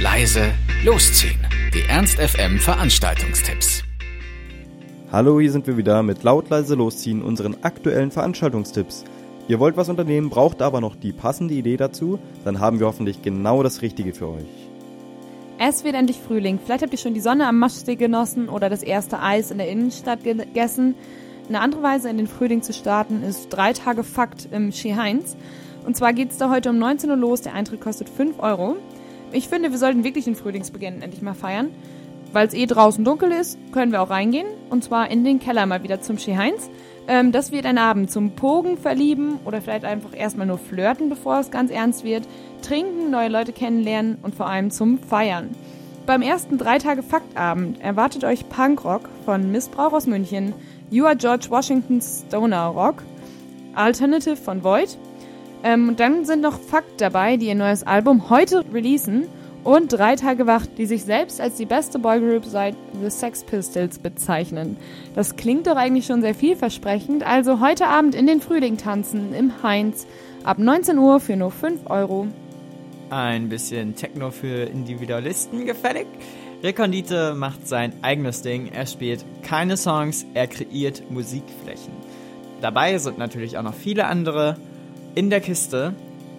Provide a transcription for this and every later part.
leise, losziehen. Die Ernst FM Veranstaltungstipps. Hallo, hier sind wir wieder mit laut leise losziehen unseren aktuellen Veranstaltungstipps. Ihr wollt was unternehmen, braucht aber noch die passende Idee dazu, dann haben wir hoffentlich genau das Richtige für euch. Es wird endlich Frühling. Vielleicht habt ihr schon die Sonne am Maschsee genossen oder das erste Eis in der Innenstadt gegessen. Eine andere Weise, in den Frühling zu starten, ist drei Tage Fakt im Ski Heinz. Und zwar geht es da heute um 19 Uhr los. Der Eintritt kostet 5 Euro. Ich finde, wir sollten wirklich den Frühlingsbeginn endlich mal feiern. Weil es eh draußen dunkel ist, können wir auch reingehen. Und zwar in den Keller mal wieder zum Ski Heinz. Ähm, das wird ein Abend zum Pogen verlieben oder vielleicht einfach erstmal nur flirten, bevor es ganz ernst wird. Trinken, neue Leute kennenlernen und vor allem zum Feiern. Beim ersten drei Tage Faktabend erwartet euch Punkrock von Missbrauch aus München, You Are George Washington's Stoner Rock, Alternative von Void. Ähm, dann sind noch Fakt dabei, die ihr neues Album heute releasen und drei Tage Wacht, die sich selbst als die beste Boygroup seit The Sex Pistols bezeichnen. Das klingt doch eigentlich schon sehr vielversprechend, also heute Abend in den Frühling tanzen im Heinz ab 19 Uhr für nur 5 Euro. Ein bisschen Techno für Individualisten gefällig. Rekondite macht sein eigenes Ding. Er spielt keine Songs, er kreiert Musikflächen. Dabei sind natürlich auch noch viele andere in der Kiste.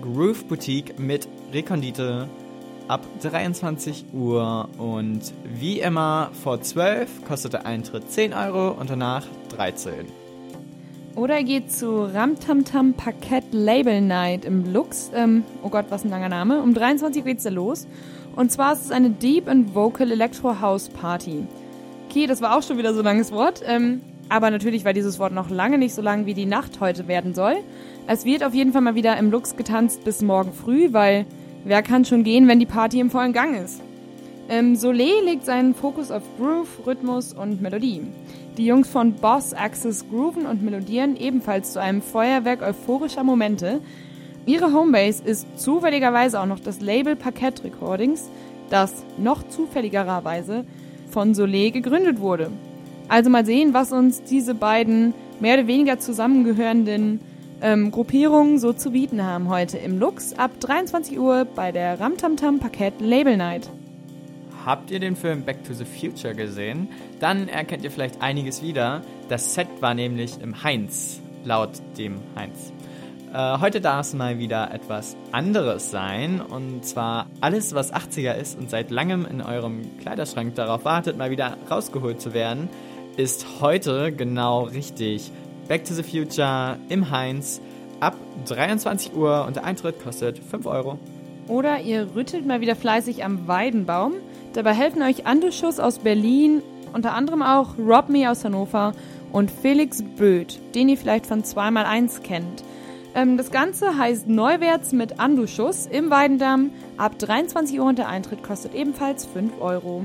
Groove Boutique mit Rekondite ab 23 Uhr und wie immer vor 12 kostet der Eintritt 10 Euro und danach 13. Oder geht zu Ramtamtam Parkett Label Night im Lux. Ähm, oh Gott, was ein langer Name. Um 23 Uhr geht's da los. Und zwar ist es eine Deep and Vocal Electro House Party. Okay, das war auch schon wieder so ein langes Wort. Ähm, aber natürlich war dieses Wort noch lange nicht so lang, wie die Nacht heute werden soll. Es wird auf jeden Fall mal wieder im Lux getanzt bis morgen früh, weil wer kann schon gehen, wenn die Party im vollen Gang ist? Ähm, Soleil legt seinen Fokus auf Groove, Rhythmus und Melodie. Die Jungs von Boss Access grooven und melodieren ebenfalls zu einem Feuerwerk euphorischer Momente. Ihre Homebase ist zufälligerweise auch noch das Label Parkett Recordings, das noch zufälligererweise von Soleil gegründet wurde. Also mal sehen, was uns diese beiden mehr oder weniger zusammengehörenden ähm, Gruppierungen so zu bieten haben heute im Lux ab 23 Uhr bei der Ramtamtam Parkett Label Night. Habt ihr den Film Back to the Future gesehen? Dann erkennt ihr vielleicht einiges wieder. Das Set war nämlich im Heinz, laut dem Heinz. Äh, heute darf es mal wieder etwas anderes sein. Und zwar alles, was 80er ist und seit langem in eurem Kleiderschrank darauf wartet, mal wieder rausgeholt zu werden, ist heute genau richtig. Back to the Future im Heinz ab 23 Uhr und der Eintritt kostet 5 Euro. Oder ihr rüttelt mal wieder fleißig am Weidenbaum. Dabei helfen euch Andeschuss aus Berlin, unter anderem auch Rob Me aus Hannover und Felix Böth, den ihr vielleicht von 2x1 kennt. Ähm, das Ganze heißt Neuwärts mit Anduschuss im Weidendamm ab 23 Uhr und der Eintritt kostet ebenfalls 5 Euro.